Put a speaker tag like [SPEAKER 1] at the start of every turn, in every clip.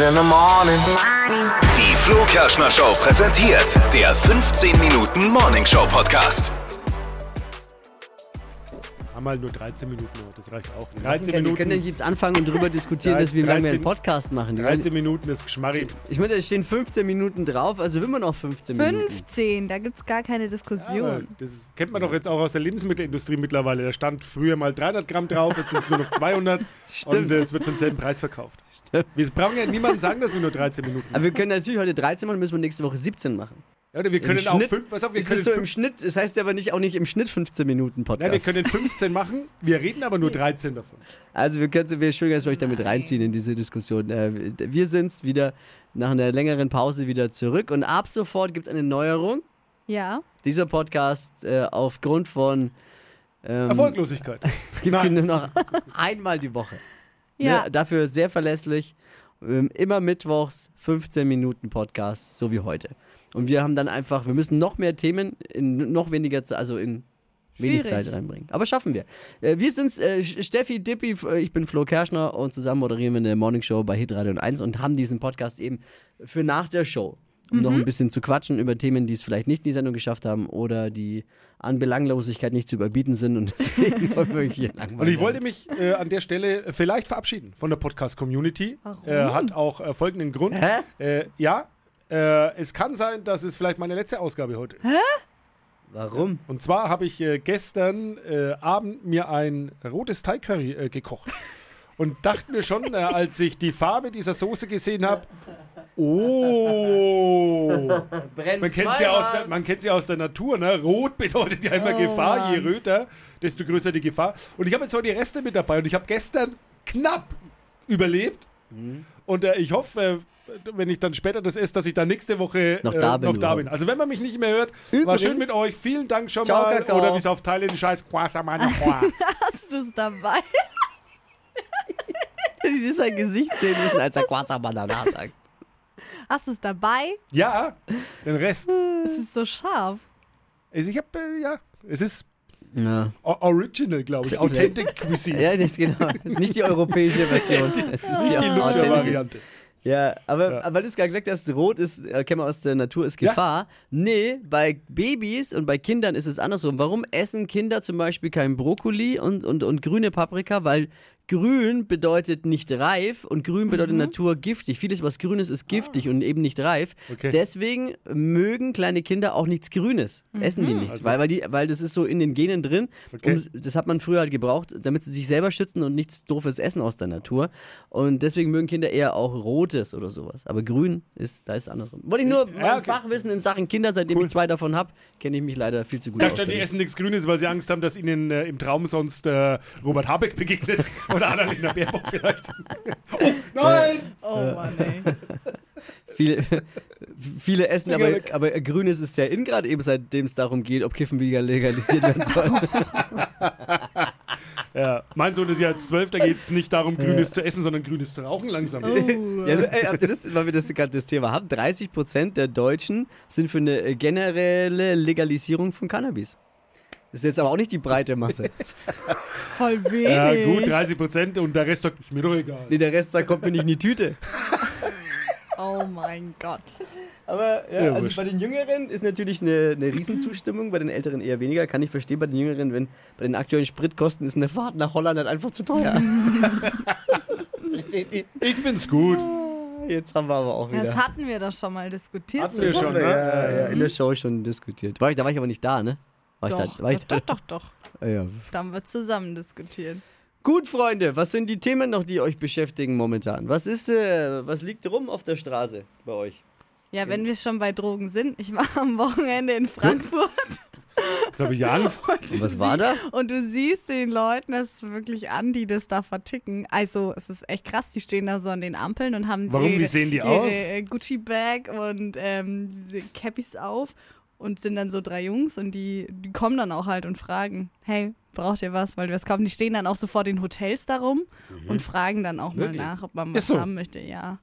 [SPEAKER 1] in the morning.
[SPEAKER 2] Die Flo Kerschner Show präsentiert der 15 Minuten Morning Show Podcast.
[SPEAKER 3] Haben halt nur 13 Minuten noch, das reicht auch.
[SPEAKER 4] Wir
[SPEAKER 3] 13
[SPEAKER 4] können, wir können
[SPEAKER 3] Minuten,
[SPEAKER 4] jetzt anfangen und darüber diskutieren, dass wir, lange wir einen
[SPEAKER 3] 13
[SPEAKER 4] Podcast machen. Die
[SPEAKER 3] 13
[SPEAKER 4] wollen-
[SPEAKER 3] Minuten ist Geschmarri.
[SPEAKER 4] Ich meine, da stehen 15 Minuten drauf, also will man noch 15 Minuten.
[SPEAKER 5] 15, da gibt es gar keine
[SPEAKER 3] Aber
[SPEAKER 5] Diskussion.
[SPEAKER 3] das kennt man doch jetzt auch aus der Lebensmittelindustrie mittlerweile. Da stand früher mal 300 Gramm drauf, jetzt sind es nur noch 200 und
[SPEAKER 4] Stimmt.
[SPEAKER 3] äh, es wird für denselben Preis verkauft. Wir brauchen ja niemandem sagen, dass wir nur 13 Minuten
[SPEAKER 4] Aber wir können natürlich heute 13 machen, müssen wir nächste Woche 17 machen.
[SPEAKER 3] Ja, oder wir können
[SPEAKER 4] Im
[SPEAKER 3] auch
[SPEAKER 4] Schnitt
[SPEAKER 3] fünf, pass auf, wir
[SPEAKER 4] ist
[SPEAKER 3] können,
[SPEAKER 4] so im Schnitt, das heißt aber nicht, auch nicht im Schnitt 15 Minuten Podcast.
[SPEAKER 3] nein, wir können 15 machen, wir reden aber nur 13 davon.
[SPEAKER 4] Also wir können, wir schön, dass wir euch damit reinziehen in diese Diskussion. Äh, wir sind wieder nach einer längeren Pause wieder zurück und ab sofort gibt es eine Neuerung.
[SPEAKER 5] Ja.
[SPEAKER 4] Dieser Podcast äh, aufgrund von ähm,
[SPEAKER 3] Erfolglosigkeit.
[SPEAKER 4] gibt es nur noch einmal die Woche.
[SPEAKER 5] Ja.
[SPEAKER 4] Ne? Dafür sehr verlässlich. Ähm, immer mittwochs 15 Minuten Podcast, so wie heute. Und wir haben dann einfach, wir müssen noch mehr Themen in noch weniger Zeit, also in wenig
[SPEAKER 5] Schwierig.
[SPEAKER 4] Zeit reinbringen. Aber schaffen wir. Äh, wir sind's, äh, Steffi, Dippi, äh, ich bin Flo Kerschner und zusammen moderieren wir eine Morning Show bei Hitradio 1 und haben diesen Podcast eben für nach der Show. Um noch ein bisschen zu quatschen über Themen, die es vielleicht nicht in die Sendung geschafft haben oder die an Belanglosigkeit nicht zu überbieten sind und deswegen wollen wir euch hier langweilen.
[SPEAKER 3] Und ich wollte mich äh, an der Stelle vielleicht verabschieden von der Podcast-Community. Äh, hat auch äh, folgenden Grund.
[SPEAKER 4] Hä?
[SPEAKER 3] Äh, ja, äh, es kann sein, dass es vielleicht meine letzte Ausgabe heute ist.
[SPEAKER 4] Warum?
[SPEAKER 3] Und zwar habe ich äh, gestern äh, Abend mir ein rotes Thai-Curry äh, gekocht. Und dachte mir schon, äh, als ich die Farbe dieser Soße gesehen habe, oh,
[SPEAKER 4] Brennt
[SPEAKER 3] man kennt, sie aus der, man kennt sie aus der Natur, ne? Rot bedeutet ja immer
[SPEAKER 5] Oh,
[SPEAKER 3] Gefahr, je
[SPEAKER 5] Mann.
[SPEAKER 3] röter, desto größer die Gefahr. Und ich habe jetzt heute die Reste mit dabei und ich habe gestern knapp überlebt.
[SPEAKER 4] Mhm.
[SPEAKER 3] Und äh, ich hoffe, äh, wenn ich dann später das esse, dass ich dann nächste Woche
[SPEAKER 4] Noch
[SPEAKER 3] äh,
[SPEAKER 4] da bin
[SPEAKER 3] noch da bin. Also wenn man mich nicht mehr hört, war
[SPEAKER 4] Übrigens-
[SPEAKER 3] schön mit euch. Vielen Dank schon
[SPEAKER 4] Ciao,
[SPEAKER 3] mal.
[SPEAKER 4] Kakao.
[SPEAKER 3] Oder wie es auf Thailändisch heißt, Kwasamanakwaa.
[SPEAKER 5] Hast du es dabei?
[SPEAKER 4] Die das sein Gesicht sehen müssen, als er Quasabanana sagt.
[SPEAKER 5] Hast du es dabei?
[SPEAKER 3] ja, den Rest.
[SPEAKER 5] Es ist so scharf.
[SPEAKER 3] Also ich habe, äh, ja, es ist
[SPEAKER 4] Ja.
[SPEAKER 3] original, glaube ich. Authentic Cuisine.
[SPEAKER 4] Ja, das, genau. Das ist nicht die europäische Version. Es ist
[SPEAKER 3] Nicht die. Lutscher-Variante.
[SPEAKER 4] Ja, aber,
[SPEAKER 3] Ja.
[SPEAKER 4] weil du es gerade gesagt hast, rot ist, äh, kennen wir aus der Natur, ist
[SPEAKER 3] Ja.
[SPEAKER 4] Gefahr. Nee, bei Babys und bei Kindern ist es andersrum. Warum essen Kinder zum Beispiel kein Brokkoli und, und, und grüne Paprika? Weil grün bedeutet nicht reif und grün bedeutet Natur giftig. Vieles, was grün ist, ist giftig und eben nicht reif.
[SPEAKER 3] Okay.
[SPEAKER 4] Deswegen mögen kleine Kinder auch nichts Grünes. Essen die nichts,
[SPEAKER 3] Also-
[SPEAKER 4] weil, weil, die, weil das ist so in den Genen drin.
[SPEAKER 3] Okay.
[SPEAKER 4] Um, das hat man früher halt gebraucht, damit sie sich selber schützen und nichts doofes essen aus der Natur. Und deswegen mögen Kinder eher auch rotes oder sowas. Aber grün ist, da ist andersrum. Wollte ich nur
[SPEAKER 3] Ja, okay.
[SPEAKER 4] Fachwissen in Sachen Kinder, seitdem
[SPEAKER 3] Cool.
[SPEAKER 4] ich zwei davon habe, kenne ich mich leider viel zu gut
[SPEAKER 3] Ich
[SPEAKER 4] aus.
[SPEAKER 3] die essen nichts Grünes, weil sie Angst haben, dass ihnen äh, im Traum sonst äh, Robert Habeck begegnet. Oder Annalena Baerbock vielleicht. oh, nein!
[SPEAKER 5] Oh Mann, ey.
[SPEAKER 4] Viele, viele essen, aber, aber Grünes ist ja in gerade eben, seitdem es darum geht, ob Kiffen wieder legalisiert werden soll.
[SPEAKER 3] Ja, mein Sohn ist ja jetzt zwölf, da geht es nicht darum, Grünes zu essen, sondern Grünes zu rauchen langsam.
[SPEAKER 5] Oh.
[SPEAKER 4] Ja, ey, habt ihr das, weil wir das gerade das Thema haben? 30% der Deutschen sind für eine äh, generelle Legalisierung von Cannabis. Das ist jetzt aber auch nicht die breite Masse.
[SPEAKER 5] Voll wenig.
[SPEAKER 3] Ja, gut, 30 Prozent und der Rest sagt, ist mir doch egal.
[SPEAKER 4] Nee, der Rest sagt, kommt mir nicht in die Tüte.
[SPEAKER 5] Oh mein Gott.
[SPEAKER 4] Aber ja,
[SPEAKER 3] Ja,
[SPEAKER 4] also
[SPEAKER 3] wurscht.
[SPEAKER 4] bei den Jüngeren ist natürlich eine, eine Riesenzustimmung, bei den Älteren eher weniger. Kann ich verstehen, bei den Jüngeren, wenn bei den aktuellen Spritkosten ist eine Fahrt nach Holland halt einfach zu teuer.
[SPEAKER 3] Ich find's gut.
[SPEAKER 4] Jetzt haben wir aber auch wieder.
[SPEAKER 5] Das hatten wir doch schon mal diskutiert.
[SPEAKER 3] Hatten wir schon, ne?
[SPEAKER 4] ja, ja, in der Show schon diskutiert. War ich, da war ich aber nicht da, ne? War ich
[SPEAKER 5] Doch,
[SPEAKER 4] da, war ich
[SPEAKER 5] doch,
[SPEAKER 4] da?
[SPEAKER 5] doch, doch, doch.
[SPEAKER 4] Ja.
[SPEAKER 5] Da haben wir zusammen diskutiert.
[SPEAKER 4] Gut, Freunde, was sind die Themen noch, die euch beschäftigen momentan? Was ist, äh, was liegt rum auf der Straße bei euch?
[SPEAKER 5] Ja, wenn wir schon bei Drogen sind, ich war am Wochenende in Frankfurt
[SPEAKER 3] Jetzt habe ich Angst.
[SPEAKER 4] Und was war da?
[SPEAKER 5] und du siehst den Leuten das wirklich an, die das da verticken. Also es ist echt krass, die stehen da so an den Ampeln und haben
[SPEAKER 3] Warum?
[SPEAKER 5] ihre,
[SPEAKER 3] Wie sehen die
[SPEAKER 5] ihre
[SPEAKER 3] aus?
[SPEAKER 5] Gucci-Bag und ähm, diese Cappies auf und sind dann so drei Jungs und die, die kommen dann auch halt und fragen, hey, braucht ihr was, weil wir was kaufen? Die stehen dann auch sofort in Hotels darum und fragen dann auch
[SPEAKER 4] Wirklich?
[SPEAKER 5] mal nach, ob man was
[SPEAKER 3] so.
[SPEAKER 5] haben möchte, ja.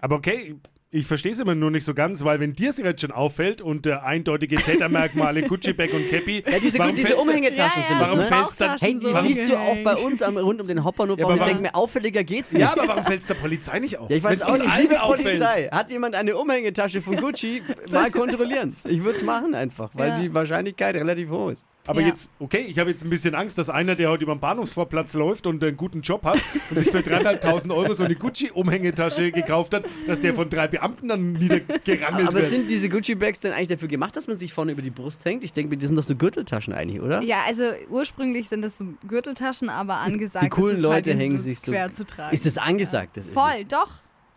[SPEAKER 3] Aber okay, Ich verstehe es immer nur nicht so ganz, weil wenn dir es jetzt schon auffällt und äh, eindeutige Tätermerkmale Gucci-Bag und Cappy.
[SPEAKER 4] Ja, diese,
[SPEAKER 3] warum
[SPEAKER 4] diese Umhängetaschen
[SPEAKER 5] Ja,
[SPEAKER 4] sind
[SPEAKER 5] ja,
[SPEAKER 4] das,
[SPEAKER 3] Warum
[SPEAKER 4] ne?
[SPEAKER 3] dann-
[SPEAKER 4] Hey, die
[SPEAKER 5] so
[SPEAKER 4] siehst du auch bei uns am, rund um den Hauptbahnhof
[SPEAKER 3] Ja,
[SPEAKER 4] und
[SPEAKER 3] aber
[SPEAKER 4] ich denke
[SPEAKER 3] warum-
[SPEAKER 4] mir, auffälliger geht's nicht.
[SPEAKER 3] Ja, aber warum fällt es der Polizei nicht auf?
[SPEAKER 4] Ja, ich weiß
[SPEAKER 3] Wenn's
[SPEAKER 4] auch nicht,
[SPEAKER 3] allen
[SPEAKER 4] liebe
[SPEAKER 3] auffällt.
[SPEAKER 4] Polizei, hat jemand eine Umhängetasche von Gucci? Mal kontrollieren. Ich würde es machen einfach, weil
[SPEAKER 5] Ja.
[SPEAKER 4] die Wahrscheinlichkeit relativ hoch ist.
[SPEAKER 3] Aber
[SPEAKER 5] Ja.
[SPEAKER 3] jetzt, okay, ich habe jetzt ein bisschen Angst, dass einer, der heute über den Bahnhofsvorplatz läuft und einen guten Job hat und sich für 3.500 Euro so eine Gucci-Umhängetasche gekauft hat, dass der von drei Beamten dann niedergerangelt
[SPEAKER 4] Aber
[SPEAKER 3] wird.
[SPEAKER 4] sind diese Gucci-Bags denn eigentlich dafür gemacht, dass man sich vorne über die Brust hängt? Ich denke, mir, die sind doch so Gürteltaschen eigentlich, oder?
[SPEAKER 5] Ja, also ursprünglich sind das so Gürteltaschen, aber angesagt.
[SPEAKER 4] Die coolen
[SPEAKER 5] ist es halt
[SPEAKER 4] Leute
[SPEAKER 5] nicht
[SPEAKER 4] hängen sich so-
[SPEAKER 5] quer zu tragen.
[SPEAKER 4] Ist das angesagt? Das ist
[SPEAKER 5] Voll,
[SPEAKER 4] es.
[SPEAKER 5] doch.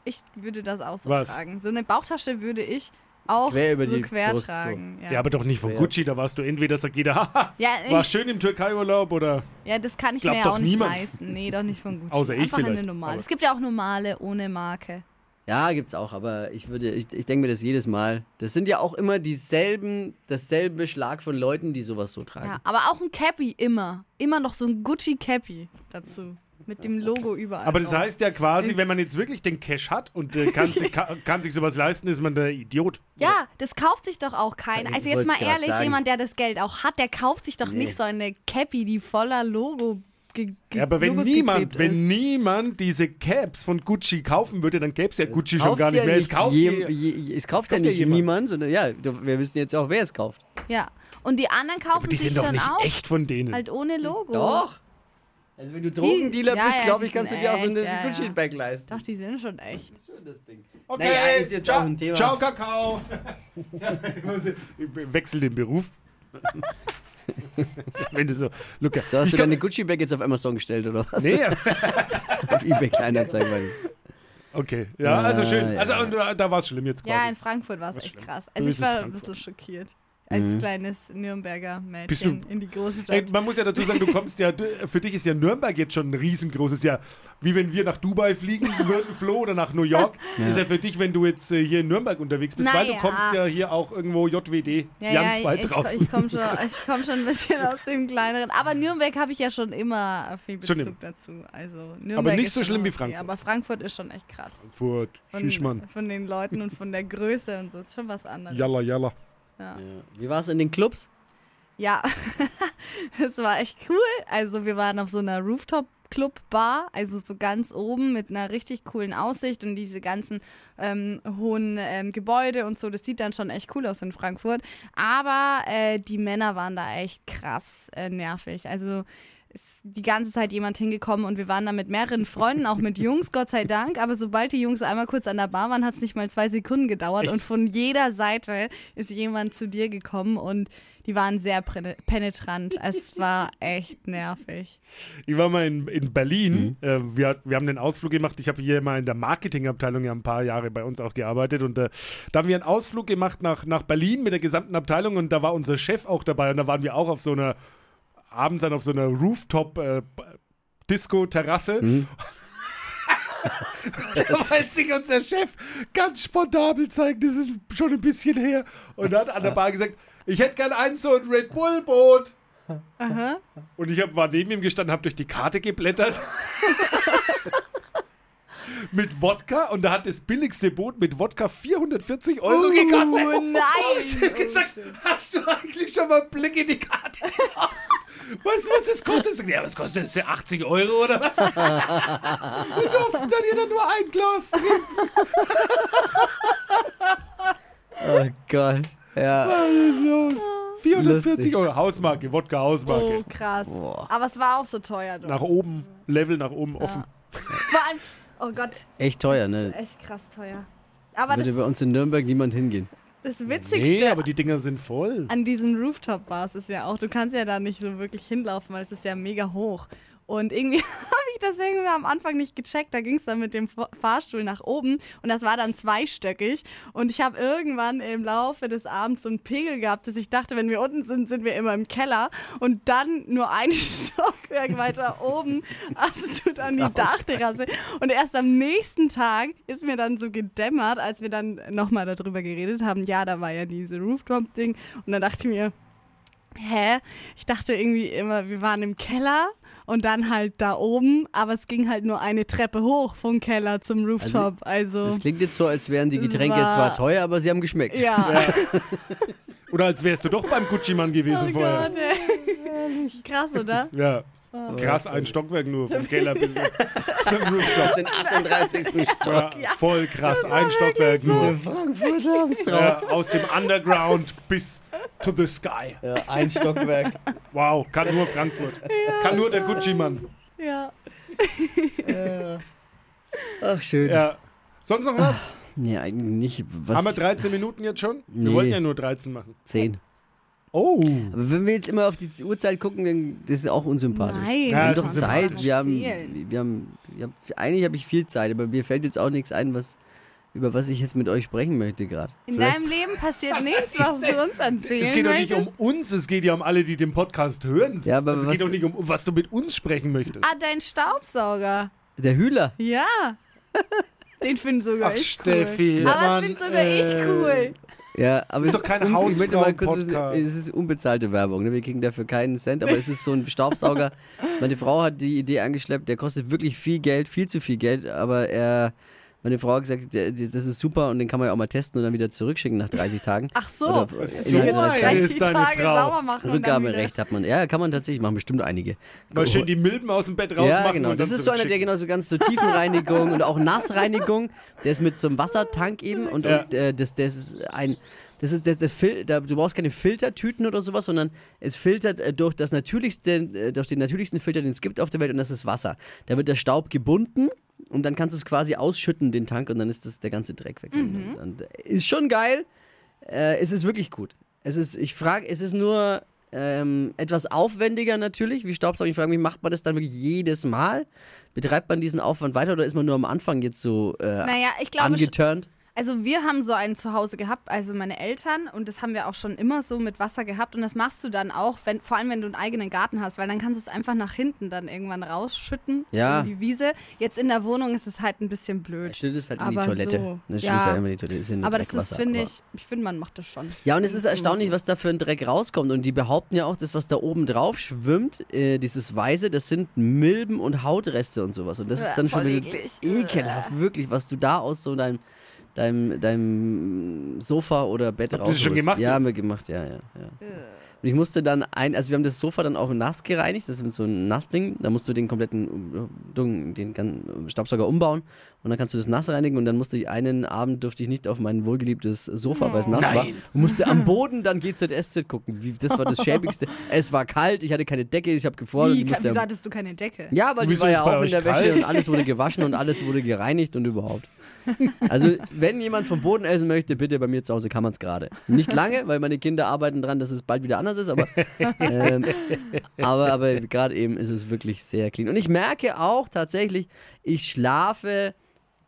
[SPEAKER 5] Ich würde das auch so
[SPEAKER 3] Was?
[SPEAKER 5] tragen. So eine Bauchtasche würde ich auch
[SPEAKER 4] Quer über
[SPEAKER 5] so
[SPEAKER 4] die
[SPEAKER 5] quer
[SPEAKER 4] Brust, so.
[SPEAKER 5] tragen. Ja.
[SPEAKER 3] ja, aber doch nicht von. Gucci, da warst du entweder, sagt jeder, haha,
[SPEAKER 5] ja,
[SPEAKER 3] war schön im Türkei-Urlaub oder.
[SPEAKER 5] ja, das kann ich mir ja auch nicht
[SPEAKER 3] niemand.
[SPEAKER 5] leisten. Nee, doch nicht von Gucci.
[SPEAKER 3] Außer ich
[SPEAKER 5] Einfach
[SPEAKER 3] vielleicht,
[SPEAKER 5] eine normale.
[SPEAKER 3] aber-
[SPEAKER 5] Es gibt ja auch normale ohne Marke.
[SPEAKER 4] Ja, gibt's auch, aber ich würde, ich, ich denke mir das jedes Mal. Das sind ja auch immer dieselben, dasselbe Schlag von Leuten, die sowas so tragen.
[SPEAKER 5] Ja, aber auch ein Cappy immer. Immer noch so ein Gucci Cappy dazu. Mit dem Logo überall.
[SPEAKER 3] Aber das
[SPEAKER 5] drauf.
[SPEAKER 3] heißt ja quasi, wenn man jetzt wirklich den Cash hat und äh, kann, sich, kann, kann sich sowas leisten, ist man der Idiot.
[SPEAKER 5] Ja, das kauft sich doch auch keiner. Also jetzt mal ehrlich,
[SPEAKER 4] sagen.
[SPEAKER 5] jemand, der das Geld auch hat, der kauft sich doch
[SPEAKER 4] Nee.
[SPEAKER 5] nicht so eine Cappy, die voller Logo
[SPEAKER 3] Ja, aber wenn
[SPEAKER 5] Logos
[SPEAKER 3] niemand, wenn niemand diese Caps von Gucci kaufen würde, dann gäbe es ja Gucci schon gar nicht
[SPEAKER 4] ja
[SPEAKER 3] mehr. Es kauft
[SPEAKER 4] je,
[SPEAKER 3] je,
[SPEAKER 4] je, es kauft
[SPEAKER 3] kauft
[SPEAKER 4] ja
[SPEAKER 3] ja
[SPEAKER 4] nicht
[SPEAKER 3] jemand.
[SPEAKER 4] niemand, sondern ja, wir wissen jetzt auch, wer es kauft.
[SPEAKER 5] Ja. Und die anderen kaufen
[SPEAKER 3] aber die
[SPEAKER 5] sich
[SPEAKER 3] sind doch
[SPEAKER 5] schon
[SPEAKER 3] nicht
[SPEAKER 5] auch
[SPEAKER 3] echt von denen.
[SPEAKER 5] halt ohne Logo.
[SPEAKER 4] Doch. Also wenn du Drogendealer
[SPEAKER 5] ja,
[SPEAKER 4] bist,
[SPEAKER 5] ja,
[SPEAKER 4] glaube ich, kannst du dir auch so eine
[SPEAKER 5] ja.
[SPEAKER 4] Gucci-Bag leisten.
[SPEAKER 5] Doch, die sind schon echt.
[SPEAKER 4] Schon das Ding.
[SPEAKER 3] okay,
[SPEAKER 4] Naja, ist jetzt
[SPEAKER 3] ciao,
[SPEAKER 4] auch ein Thema.
[SPEAKER 3] Ciao, Kakao. Ich wechsel den Beruf. wenn du so, Luca.
[SPEAKER 4] So, hast
[SPEAKER 3] ich
[SPEAKER 4] du deine Gucci-Bag jetzt auf Amazon gestellt oder was?
[SPEAKER 3] Nee,
[SPEAKER 4] Auf eBay Kleinanzeigen.
[SPEAKER 3] okay. Ja, also schön.
[SPEAKER 4] Ja,
[SPEAKER 3] Also und, da, da war es schlimm jetzt quasi.
[SPEAKER 5] Ja, in Frankfurt war es echt
[SPEAKER 3] schlimm.
[SPEAKER 5] krass. Also ich war ein bisschen schockiert. Als
[SPEAKER 4] Mhm.
[SPEAKER 5] kleines Nürnberger Mädchen in die große
[SPEAKER 3] Ey,
[SPEAKER 5] Stadt.
[SPEAKER 3] man muss ja dazu sagen, du kommst ja, für dich ist ja Nürnberg jetzt schon ein riesengroßes Jahr. Wie wenn wir nach Dubai fliegen würden, Flo, oder nach New York. Ist ja für dich, wenn du jetzt äh, hier in Nürnberg unterwegs bist, weil du kommst ja hier auch irgendwo JWD,
[SPEAKER 5] Ja,
[SPEAKER 3] ganz
[SPEAKER 5] ja,
[SPEAKER 3] weit
[SPEAKER 5] ich,
[SPEAKER 3] draußen.
[SPEAKER 5] ich, ich komme schon, ich komm schon ein bisschen aus dem kleineren. Aber Nürnberg habe ich ja schon immer viel Bezug
[SPEAKER 3] immer.
[SPEAKER 5] dazu. Also Nürnberg
[SPEAKER 3] Aber nicht so schlimm wie
[SPEAKER 5] okay,
[SPEAKER 3] Frankfurt.
[SPEAKER 5] Aber Frankfurt ist schon echt krass.
[SPEAKER 3] Frankfurt, Schischmann,
[SPEAKER 5] Von, von den Leuten und von der Größe und so. Ist schon was anderes.
[SPEAKER 3] Jalla, Jalla.
[SPEAKER 5] Ja.
[SPEAKER 4] Wie war es in den Clubs?
[SPEAKER 5] Ja, es war echt cool. Also wir waren auf so einer Rooftop-Club-Bar, also so ganz oben mit einer richtig coolen Aussicht und diese ganzen ähm, hohen ähm, Gebäude und so. Das sieht dann schon echt cool aus in Frankfurt. Aber äh, die Männer waren da echt krass äh, nervig. Also ist die ganze Zeit jemand hingekommen und wir waren da mit mehreren Freunden, auch mit Jungs, Gott sei Dank. Aber sobald die Jungs einmal kurz an der Bar waren, hat es nicht mal zwei Sekunden gedauert.
[SPEAKER 3] Echt?
[SPEAKER 5] Und von jeder Seite ist jemand zu dir gekommen und die waren sehr penetrant. Es war echt nervig.
[SPEAKER 3] Ich war mal in, in Berlin.
[SPEAKER 4] Mhm.
[SPEAKER 3] Äh, wir, wir haben einen Ausflug gemacht. Ich habe hier mal in der Marketingabteilung ja ein paar Jahre bei uns auch gearbeitet. Und äh, da haben wir einen Ausflug gemacht nach, nach Berlin mit der gesamten Abteilung. Und da war unser Chef auch dabei. Und da waren wir auch auf so einer, abends dann auf so einer Rooftop-Disco-Terrasse.
[SPEAKER 4] Mhm.
[SPEAKER 3] da wollte sich unser Chef ganz spontabel zeigen. Das ist schon ein bisschen her. Und hat an der Bar gesagt, ich hätte gern ein so ein Red Bull-Boot.
[SPEAKER 5] Aha.
[SPEAKER 3] Und ich hab, war neben ihm gestanden, habe durch die Karte geblättert. mit Wodka und da hat das billigste Boot mit Wodka 440 Euro gekostet.
[SPEAKER 5] Oh nein!
[SPEAKER 3] Ich hab gesagt, hast du eigentlich schon mal einen Blick in die Karte? Weißt du, was das kostet? Ja, was kostet das? 80 Euro oder was? Wir durften dann jeder nur ein Glas trinken.
[SPEAKER 4] Oh Gott. Ja.
[SPEAKER 3] Was ist los? 440
[SPEAKER 4] Lustig.
[SPEAKER 3] Euro. Hausmarke, Wodka Hausmarke.
[SPEAKER 5] Oh, krass.
[SPEAKER 4] Boah.
[SPEAKER 5] Aber es war auch so teuer dort.
[SPEAKER 3] Nach oben, Level nach oben offen.
[SPEAKER 5] Vor allem, oh Gott,
[SPEAKER 4] Echt teuer, ne?
[SPEAKER 5] echt krass teuer. Aber
[SPEAKER 4] Würde bei uns in Nürnberg niemand hingehen.
[SPEAKER 5] Das Witzigste
[SPEAKER 3] Nee, aber die Dinger sind voll.
[SPEAKER 5] an diesen Rooftop-Bars ist ja auch, du kannst ja da nicht so wirklich hinlaufen, weil es ist ja mega hoch. Und irgendwie das irgendwie am Anfang nicht gecheckt. Da ging es dann mit dem Fa- Fahrstuhl nach oben und das war dann zweistöckig. Und ich habe irgendwann im Laufe des Abends so einen Pegel gehabt, dass ich dachte, wenn wir unten sind, sind wir immer im Keller. Und dann nur ein Stockwerk weiter oben hast du dann die Dachterrasse. Und erst am nächsten Tag ist mir dann so gedämmert, als wir dann nochmal darüber geredet haben. Ja, da war ja diese Rooftop-Ding. Und dann dachte ich mir, hä? Ich dachte irgendwie immer, wir waren im Keller und dann halt da oben, aber es ging halt nur eine Treppe hoch vom Keller zum Rooftop. Also,
[SPEAKER 4] Das klingt jetzt so, als wären die Getränke
[SPEAKER 5] war-
[SPEAKER 4] zwar teuer, aber sie haben geschmeckt.
[SPEAKER 5] ja.
[SPEAKER 3] Oder als wärst du doch beim Gucci-Mann gewesen
[SPEAKER 5] Oh
[SPEAKER 3] vorher.
[SPEAKER 5] Gott, ey. Krass, oder?
[SPEAKER 3] Ja. Krass, ein Stockwerk nur, vom Keller bis zum Rooftop.
[SPEAKER 4] Das sind 38. Stock.
[SPEAKER 3] Ja, voll krass, ein Stockwerk nur.
[SPEAKER 4] Frankfurt haben's drauf.
[SPEAKER 3] Ja, aus dem Underground bis to the sky.
[SPEAKER 4] Ja, ein Stockwerk.
[SPEAKER 3] Wow, kann nur Frankfurt. Kann nur der Gucci-Mann.
[SPEAKER 5] Ja.
[SPEAKER 4] Ach, schön.
[SPEAKER 3] Ja. Sonst noch was?
[SPEAKER 4] Nee, eigentlich nicht. Was?
[SPEAKER 3] Haben wir 13 Minuten jetzt schon? Wir
[SPEAKER 4] Nee.
[SPEAKER 3] wollten ja nur 13 machen.
[SPEAKER 4] 10.
[SPEAKER 3] Oh.
[SPEAKER 4] Aber wenn wir jetzt immer auf die Uhrzeit gucken, dann das ist auch unsympathisch.
[SPEAKER 5] Nein,
[SPEAKER 3] Ja,
[SPEAKER 4] Wir haben doch Zeit. Wir haben, wir haben, wir haben, eigentlich habe ich viel Zeit, aber mir fällt jetzt auch nichts ein, was, über was ich jetzt mit euch sprechen möchte gerade.
[SPEAKER 5] In
[SPEAKER 4] Vielleicht-
[SPEAKER 5] deinem Leben passiert nichts, was du uns erzählen
[SPEAKER 3] Es geht doch nicht um uns, es geht ja um alle, die den Podcast hören.
[SPEAKER 4] Ja, aber
[SPEAKER 3] es
[SPEAKER 4] was-
[SPEAKER 3] geht doch nicht um, was du mit uns sprechen möchtest.
[SPEAKER 5] Ah, dein Staubsauger.
[SPEAKER 4] Der Hühler.
[SPEAKER 5] Ja. Den finden sogar
[SPEAKER 3] Ach,
[SPEAKER 5] ich
[SPEAKER 3] Steffi,
[SPEAKER 5] cool. Aber
[SPEAKER 3] Mann,
[SPEAKER 5] das finde sogar ich
[SPEAKER 3] äh,
[SPEAKER 5] cool.
[SPEAKER 4] Ja, aber
[SPEAKER 3] Ist doch kein
[SPEAKER 4] ich
[SPEAKER 3] Hausfrauen-Podcast.
[SPEAKER 4] Es ist unbezahlte Werbung, ne? wir kriegen dafür keinen Cent, aber es ist so ein Staubsauger. Meine Frau hat die Idee angeschleppt, der kostet wirklich viel Geld, viel zu viel Geld, aber er, meine Frau hat gesagt, das ist super und den kann man ja auch mal testen und dann wieder zurückschicken nach 30 Tagen.
[SPEAKER 5] Ach so.
[SPEAKER 4] Oder
[SPEAKER 3] Das ist
[SPEAKER 4] innerhalb
[SPEAKER 3] so
[SPEAKER 4] der 30
[SPEAKER 3] geil.
[SPEAKER 4] Tage.
[SPEAKER 3] ist deine
[SPEAKER 5] Tage
[SPEAKER 3] Frau.
[SPEAKER 5] sauber machen.
[SPEAKER 4] Rückgaberecht hat man. Ja, kann man tatsächlich machen, bestimmt einige.
[SPEAKER 3] Mal schön die Milben aus dem Bett rausmachen.
[SPEAKER 4] Ja, genau.
[SPEAKER 3] und
[SPEAKER 4] Das
[SPEAKER 3] dann
[SPEAKER 4] ist so einer, der genau so ganz zur Tiefenreinigung und auch Nassreinigung. Der ist mit so einem Wassertank eben und,
[SPEAKER 3] Ja.
[SPEAKER 4] und äh, das, das ist ein. Das ist das, das Fil da, du brauchst keine Filtertüten oder sowas, sondern es filtert äh, durch das natürlichste, äh, durch den natürlichsten Filter, den es gibt auf der Welt, und das ist Wasser. Da wird der Staub gebunden und dann kannst du es quasi ausschütten, den Tank, und dann ist das der ganze Dreck weg. Und, und, äh, ist schon geil. Äh, es ist wirklich gut. Es ist, ich frage, es ist nur ähm, etwas aufwendiger natürlich, wie Staubsaugen. Ich frage mich, macht man das dann wirklich jedes Mal? Betreibt man diesen Aufwand weiter oder ist man nur am Anfang jetzt so äh,
[SPEAKER 5] Naja, ich glaube,
[SPEAKER 4] angeturnt?
[SPEAKER 5] Also wir haben so einen zu Hause gehabt, also meine Eltern, und das haben wir auch schon immer so mit Wasser gehabt. Und das machst du dann auch, wenn, vor allem wenn du einen eigenen Garten hast, weil dann kannst du es einfach nach hinten dann irgendwann rausschütten
[SPEAKER 4] Ja.
[SPEAKER 5] in die Wiese. Jetzt in der Wohnung ist es halt ein bisschen blöd.
[SPEAKER 4] Schüttet es halt in die
[SPEAKER 5] Aber
[SPEAKER 4] Toilette.
[SPEAKER 5] so,
[SPEAKER 4] Ne, schüttet
[SPEAKER 5] ja.
[SPEAKER 4] halt immer die Toilette. Ist ja
[SPEAKER 5] Aber das ist, finde ich, ich finde, man macht das schon.
[SPEAKER 4] Ja, und es ist erstaunlich, was da für ein Dreck rauskommt. Und die behaupten ja auch, das, was da oben drauf schwimmt, äh, dieses Weiße, das sind Milben und Hautreste und sowas. Und das ist
[SPEAKER 5] Äh,
[SPEAKER 4] dann schon wieder ekelhaft, wirklich, was du da aus so deinem, deinem, deinem Sofa oder Bett
[SPEAKER 3] Habt ihr das schon
[SPEAKER 4] rausholst.
[SPEAKER 3] gemacht
[SPEAKER 4] Ja,
[SPEAKER 3] jetzt?
[SPEAKER 4] haben wir gemacht, ja, ja. ja. Und ich musste dann ein, also wir haben das Sofa dann auch nass gereinigt, das ist so ein Nassding, da musst du den kompletten äh, den ganzen Staubsauger umbauen und dann kannst du das nass reinigen und dann musste ich einen Abend durfte ich nicht auf mein wohlgeliebtes Sofa, weil es nass war,
[SPEAKER 3] Nein.
[SPEAKER 4] und musste am Boden dann GZSZ gucken. Wie, das war das schäbigste. es war kalt, ich hatte keine Decke, ich habe gefroren.
[SPEAKER 5] Wie,
[SPEAKER 4] musste
[SPEAKER 5] wieso hattest du keine Decke?
[SPEAKER 4] ja, weil die
[SPEAKER 3] Wieso
[SPEAKER 4] war
[SPEAKER 3] ist
[SPEAKER 4] ja auch in der Wäsche
[SPEAKER 3] kalt?
[SPEAKER 4] und alles wurde gewaschen und alles wurde gereinigt und überhaupt. Also, wenn jemand vom Boden essen möchte, bitte bei mir zu Hause kann man es gerade. Nicht lange, weil meine Kinder arbeiten dran, dass es bald wieder anders ist, aber, ähm, aber, aber gerade eben ist es wirklich sehr clean. Und ich merke auch tatsächlich, ich schlafe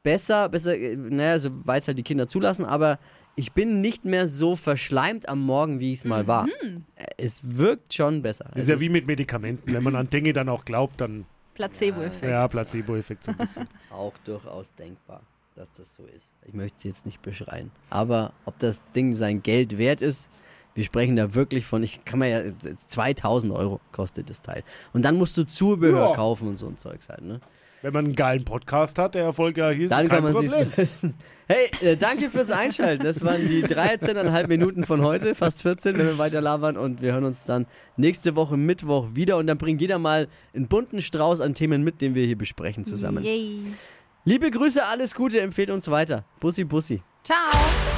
[SPEAKER 4] besser, besser, äh, naja, soweit es halt die Kinder zulassen, aber ich bin nicht mehr so verschleimt am Morgen, wie ich es mal war. Äh, Es wirkt schon besser.
[SPEAKER 3] Das
[SPEAKER 4] Es
[SPEAKER 3] ist ja wie mit Medikamenten. Wenn man an Dinge dann auch glaubt, dann
[SPEAKER 5] Placebo-Effekt.
[SPEAKER 3] ja, Placebo-Effekt so ein bisschen.
[SPEAKER 4] auch durchaus denkbar, dass das so ist. Ich möchte es jetzt nicht beschreien. Aber ob das Ding sein Geld wert ist, wir sprechen da wirklich von, ich kann mir ja, 2000 Euro kostet das Teil. Und dann musst du Zubehör
[SPEAKER 3] Ja.
[SPEAKER 4] kaufen und so ein Zeugs halt, ne?
[SPEAKER 3] Wenn man einen geilen Podcast hat, der erfolgreich ist,
[SPEAKER 4] Dann
[SPEAKER 3] kein
[SPEAKER 4] kann man
[SPEAKER 3] Problem.
[SPEAKER 4] Hey, äh, danke fürs Einschalten. Das waren die 13,5 Minuten von heute, fast 14, wenn wir weiter labern. Und wir hören uns dann nächste Woche Mittwoch wieder. Und dann bringt jeder mal einen bunten Strauß an Themen mit, den wir hier besprechen zusammen.
[SPEAKER 5] Yay.
[SPEAKER 4] Liebe Grüße, alles Gute, empfehlt uns weiter. Bussi, Bussi.
[SPEAKER 5] Ciao.